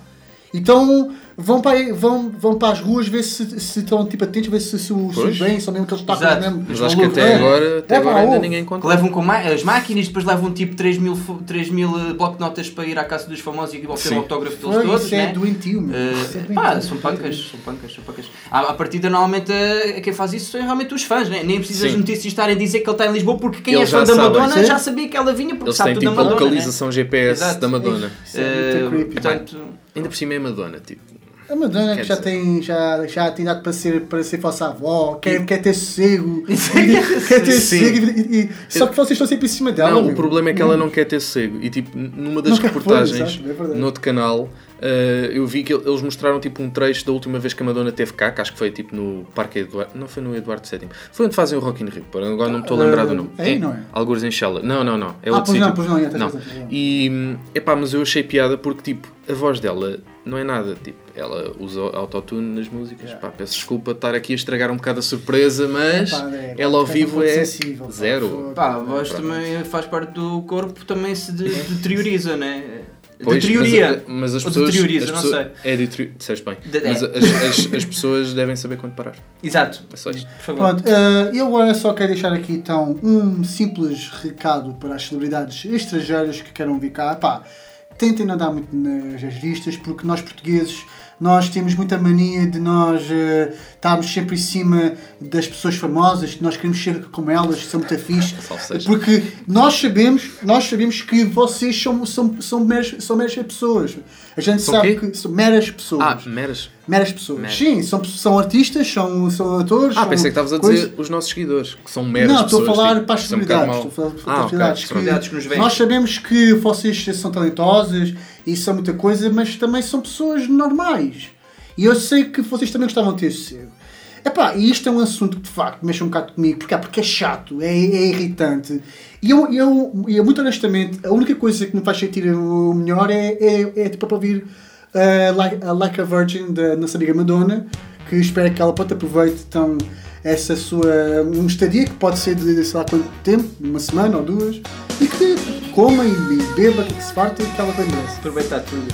Então vão para, vão, vão para as ruas ver se, se estão tipo, atentos, ver se, se, os- são mesmo aqueles tacos Exato. mesmo. Mas acho que até É. agora, até É, agora ainda ninguém Que encontrou. levam com as máquinas, depois levam tipo 3 mil, fo- 3 mil eh, bloco-notas para ir à casa dos famosos e obter um autógrafo deles Foi, todos. isso é né? doentio, meu. Eh, Isso é doentio. pá, são pancas, são pancas, são pancas. À, à partida, normalmente, eh, quem faz isso são realmente os fãs, né? nem precisa as Sim. notícias estarem a dizer que ele está em Lisboa, porque quem Eles é fã da. Madonna Sim. já sabia que ela vinha, porque Eles sabe têm tudo tipo da a Madonna. localização GPS Exato. da Madonna. Isso é muito portanto, Ainda por cima é Madonna, tipo. A Madonna que já dizer- tem, já, já tem idade para ser, para ser vossa avó, quer, quer ter sossego, [laughs] quer ter sossego, e, e- só que vocês estão sempre em cima dela. Não, meu. o problema é que ela não quer ter sossego. E tipo, numa das Não reportagens é no outro canal, eh, eu vi que el- eles mostraram tipo um trecho da última vez que a Madonna teve cá, que acho que foi tipo no Parque Eduardo. Não foi no Eduardo VII. Foi onde fazem o Rock in Rio. Agora não me estou a lembrar do nome. É aí, não é? Algures em Shella. Não, não, não. É Ah, outro pois não, sítio. pois não, é, tens não. razão. E epá, mas eu achei piada porque tipo, a voz dela não é nada. Tipo, ela usa autotune nas músicas. Pá, peço desculpa estar aqui a estragar um bocado a surpresa, mas Epá, é, ela ao é vivo é sensível, zero. pá, a voz também faz parte do corpo, também se de- deterioriza, né? Pois, Deterioria. Mas, mas as Ou pessoas. deterioriza, as não pessoas- sei. É deterioriza, disseste bem. De- Mas é. as, as, as pessoas devem saber quando parar. Exato. É só isto. Por favor. Pronto, eh, eu agora só quero deixar aqui então um simples recado para as celebridades estrangeiras que queiram vir cá. Pá, tentem não dar muito nas nas vistas, porque nós portugueses nós temos muita mania de nós eh, estarmos sempre em cima das pessoas famosas, que nós queremos ser como elas, que são muito fixe. [laughs] Porque nós sabemos, nós sabemos que vocês são, são, são, meras, são meras pessoas. A gente São sabe quê? que são meras pessoas. Ah, meras. Meras pessoas. Meras. Sim, são, são artistas, são, são atores. Ah, são pensei que estavas a dizer os nossos seguidores, que são meras Não, estou a pessoas. falar para as é bocado celebridades. Estou a falar para as Ah, celebridades. Nós sabemos que vocês são talentosas e são muita coisa, mas também são pessoas normais. E eu sei que vocês também gostavam de ter sossego. E isto é um assunto que de facto mexe um bocado comigo, porque, porque é chato, é, é irritante. E eu, eu, eu, muito honestamente, a única coisa que me faz sentir o melhor é, é, é tipo para ouvir uh, like, a Like a Virgin da nossa amiga Madonna, que espero que ela pode aproveite então essa sua um estadia que pode ser de sei lá quanto tempo, uma semana ou duas, e que coma e, beba, que se farta e que ela graça. Aproveitar tudo.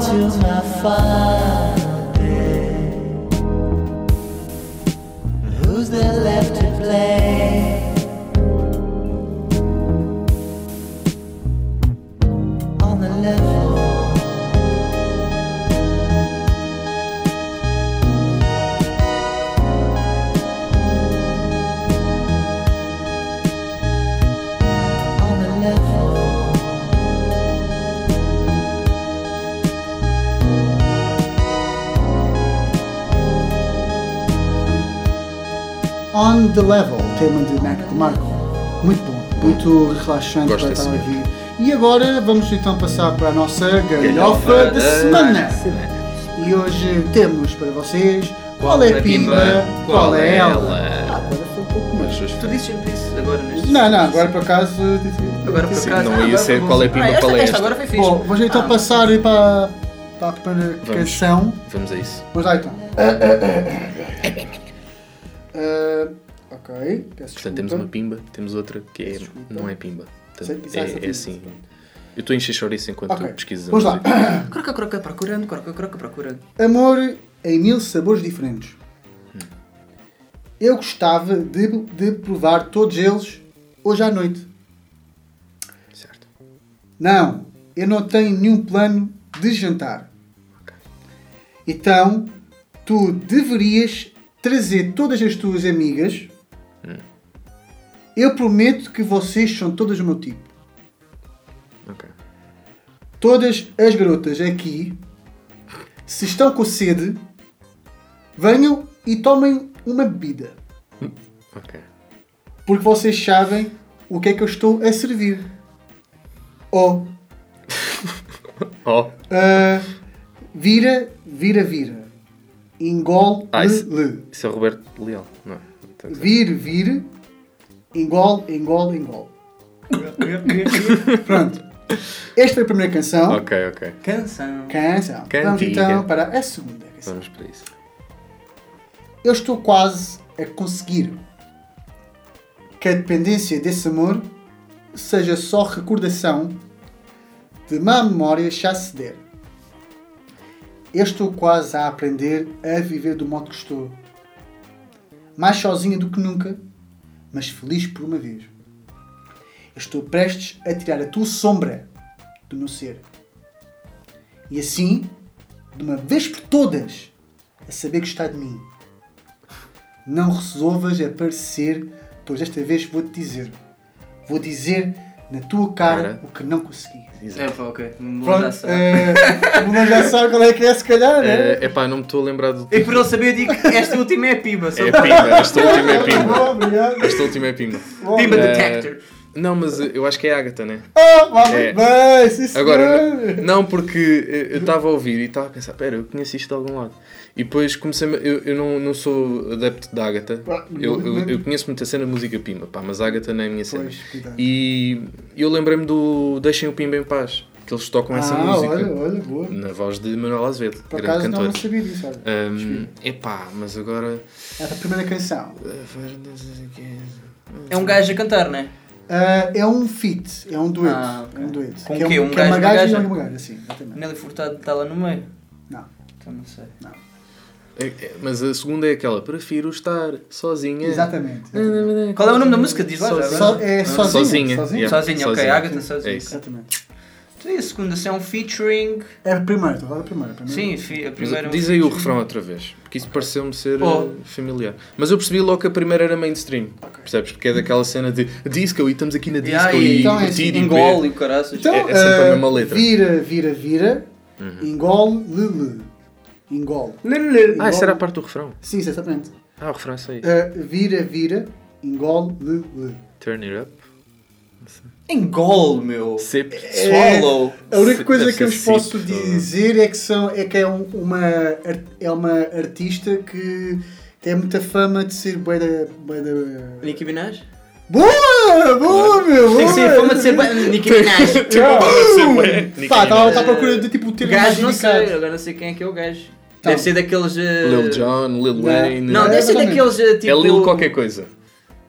to my father. Who's there? The Level, tema de Mac DeMarco. Muito bom, muito relaxante Gosto para estar a mesmo. ouvir. E agora vamos então passar para a nossa galhofa da da semana. semana. E hoje temos para vocês qual é a pimba, qual é ela. Ah, agora foi um pouco mais. Tu dizes sempre isso agora neste. Não, não, agora por acaso. Agora por acaso. não ia ser qual é a pimba, Ah, qual é esta esta. agora foi fixe. Bom, vamos então Ah. passar para, para a primeira Vamos. canção. Vamos a isso. Vamos lá então. Ok, peço Portanto, temos uma pimba, temos outra que é, não é pimba. Portanto, Sei- é, é assim. Eu estou a encher chouriço enquanto Ok, tu pesquisas a vamos lá. música. [coughs] Croca, croca, procurando, croca, croca, procurando. Amor em mil sabores diferentes. Eu gostava de, de provar todos eles hoje à noite. Certo. Não, eu não tenho nenhum plano de jantar. Então, tu deverias trazer todas as tuas amigas. Eu prometo que vocês são todas o meu tipo. Ok. Todas as garotas aqui, se estão com sede, venham e tomem uma bebida. Ok. Porque vocês sabem o que é que eu estou a servir. Ou [laughs] Oh, ah, vira, vira, vira. Engole, Ah, isso- le. isso é o Roberto Leal, não é? Vir, vir. Engole, engole, engole. Pronto. Esta foi a primeira canção. Ok, ok. Canção. Canção. Vamos Cantiga. então para a segunda canção. Vamos para isso. Eu estou quase a conseguir que a dependência desse amor seja só recordação de má memória já se der. Eu estou quase a aprender a viver do modo que estou. Mais sozinha do que nunca, mas feliz por uma vez. Eu estou prestes a tirar a tua sombra do meu ser. E assim, de uma vez por todas, a saber gostar de mim. Não resolvas aparecer, pois desta vez vou-te dizer. Vou dizer na tua cara Ora. o que não consegui. É pá, ok. Pronto, já o Bruno já sabe qual é que é, se calhar, né? É pá, não me estou a lembrar do E por ele saber, eu digo que esta última é a pimba. só- É pimba, esta última é pimba. Obrigado. Esta última é pimba. Pimba Eh, Detector. Não, mas eh, eu acho que é Agatha, né? Oh, vá É. muito bem, sim senhor. Agora, não, porque eh, eu estava a ouvir e estava a pensar, pera, eu conheço isto de algum lado. E depois comecei eu, eu não, não sou adepto da Agatha. Ah, Eu, eu, eu conheço muita cena de música Pimba, pá, mas a Agatha não é a minha cena. Pois. E eu lembrei-me do Deixem o Pimba em Paz. que eles tocam essa Ah, música. olha, olha, boa. Na voz de Manuel Azevedo, Por grande acaso cantor. não sabia disso, olha. Um, epá, mas agora. É a primeira canção. É um gajo a cantar, não é? Ah, é um feat, é um dueto. Ah, é um dueto. Com que o quê? É Um que é uma gajo e uma gaja e gaja? uma gaja, sim. Nelly Furtado está lá no meio? Não. Então não sei. Não. É- é- mas a segunda é aquela, prefiro estar sozinha. Exatamente. Qual é o nome da música? Diz lá. já So- agora. é sozinha. Sozinha. Sozinha, yeah, Sozinha, ok. Agatha É sozinha. isso. Exatamente. Então, e a segunda, se é um featuring. É a primeira, estou a falar da primeira. Sim, a primeira. é diz aí o refrão outra vez, porque isso pareceu-me ser Oh. uh, familiar. Mas eu percebi logo que a primeira era mainstream, percebes? Porque é daquela cena de disco e estamos aqui na disco Yeah, e então é curtir assim, e Engole e o caraças. Então, É- é sempre a ah, mesma letra. Vira, vira, vira. Uhum. Engole, lele. Engole. Ah, isso era a parte do refrão. Sim, exatamente. Ah, o refrão é isso. Ah, vira, vira. Engole, lele. Turn it up. Engole, meu. Sip. Swallow. A única coisa deve que eu vos posso dizer é que, são, é, que é, um- uma, é uma artista que tem muita fama de ser bué da... bué da- Nicki Minaj? Boa! Boa, meu! Tem que ser boa! fama de ser bué- Nicki Minaj. [laughs] Pá, estava à procura de tipo mais gajo não sei, agora não sei quem é que é o gajo. Tá. Deve ser daqueles. eh, Lil Jon, Lil Wayne. Não, deve ser Exatamente. daqueles eh, tipo. É Lil qualquer coisa.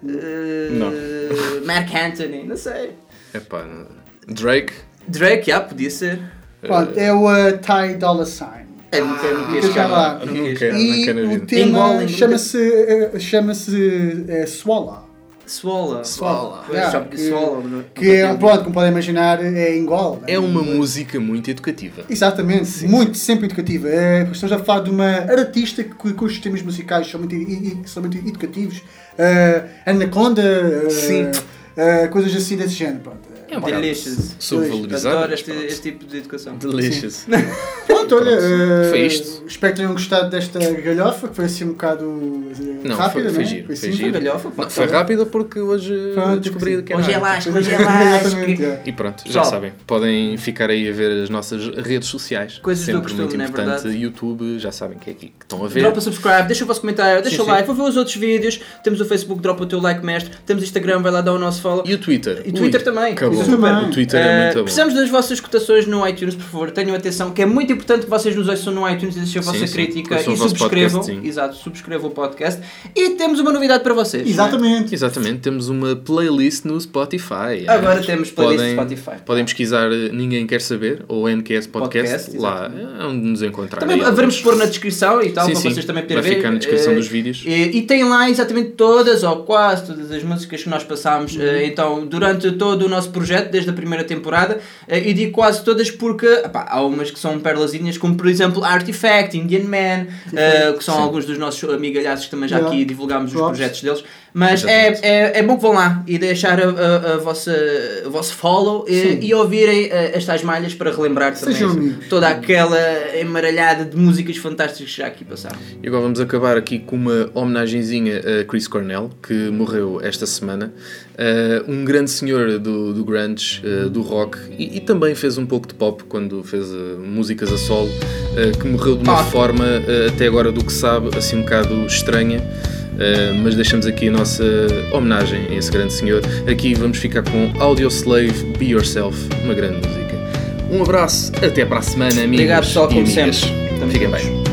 eh, Não. [laughs] Mark Anthony, não sei. Epá, não. Drake. Drake, já, podia ser. Pronto, é o uh, Ty Dolla Sign. É, nunca, nunca chegar lá. Nunca Nunca. lá. E nunca na o vida. tema Engole, Swallow. Yeah, que- Swallow. Que é, pronto, como podem imaginar, é Engole. É uma música muito educativa. Exatamente, muito, sempre educativa. É, estamos a falar de uma artista que, cujos temas musicais são muito, e- e- são muito educativos. Uh, Anaconda, uh, Sim. uh, coisas assim desse género. Pronto. É um bocado Delicious. Subvalorizado. Adoro este, este tipo de educação. [laughs] Delicious. [laughs] Pronto, olha, uh, Foi isto. espero que tenham gostado desta galhofa, que foi assim um bocado uh, Não, rápida, foi, foi né? giro. Foi, assim, giro. galhofa, Não, foi rápida porque hoje Pronto, descobri sim. que é Hoje é lasco, hoje é lasco. É. E pronto, já sabem. Podem ficar aí a ver as nossas redes sociais. Coisas do Sempre costume, muito não é importante. verdade? YouTube, já sabem que é aqui que estão a ver. Dropa subscribe, deixa o vosso comentário, deixa Sim, o sim. like, vou ver os outros vídeos. Temos o Facebook, dropa o teu like mestre. Temos o Instagram, vai lá dar o nosso follow. E o Twitter. E Twitter Ui, também. Acabou. Isso é. O Twitter Eh, é muito bom. precisamos das vossas cotações no iTunes, por favor. Tenham atenção, que é muito importante que vocês nos ouçam no iTunes e deixem a Sim, vossa sim. crítica Ouçam e subscrevam. podcast, sim. Exato, subscrevam o podcast. E temos uma novidade para vocês. é? Exatamente. Exatamente, temos uma playlist no Spotify. Agora temos playlist podem, no Spotify. Podem pesquisar eh, Ninguém Quer Saber ou NQS Podcast, Podcast, lá é onde nos encontrar. Também haveremos pôr na descrição e tal, Sim, para sim. vocês também poderem Vai ver. ficar na descrição Eh, dos vídeos. E, e tem lá exatamente todas, ou quase todas as músicas que nós passámos Uhum. eh, então, durante todo o nosso projeto, desde a primeira temporada. eh, e digo quase todas porque epá, há umas que são perlazinhas, como por exemplo Artifact, Indian Man, eh, que são Sim. alguns dos nossos amigalhaços que também já Yeah. aqui divulgámos os projetos deles. Mas é, Exatamente. é, é bom que vão lá e deixar a, a- a vossa, o vosso follow Sim. e ouvirem eh, as tais malhas para relembrar também amigos. toda aquela emaralhada de músicas fantásticas que já aqui passaram. E agora vamos acabar aqui com uma homenagenzinha a Chris Cornell, que morreu esta semana. Uh, um grande senhor do, do grunge, uh, do rock, e, e também fez um pouco de pop quando fez uh, músicas a solo, que morreu de uma Ah. forma, até agora do que sabe, assim um bocado estranha. Uh, mas deixamos aqui a nossa homenagem a esse grande senhor. Aqui vamos ficar com Audio Slave Be Yourself, uma grande música. Um abraço, até para a semana, amigos. Obrigado, pessoal, e como sempre. Fiquem bem.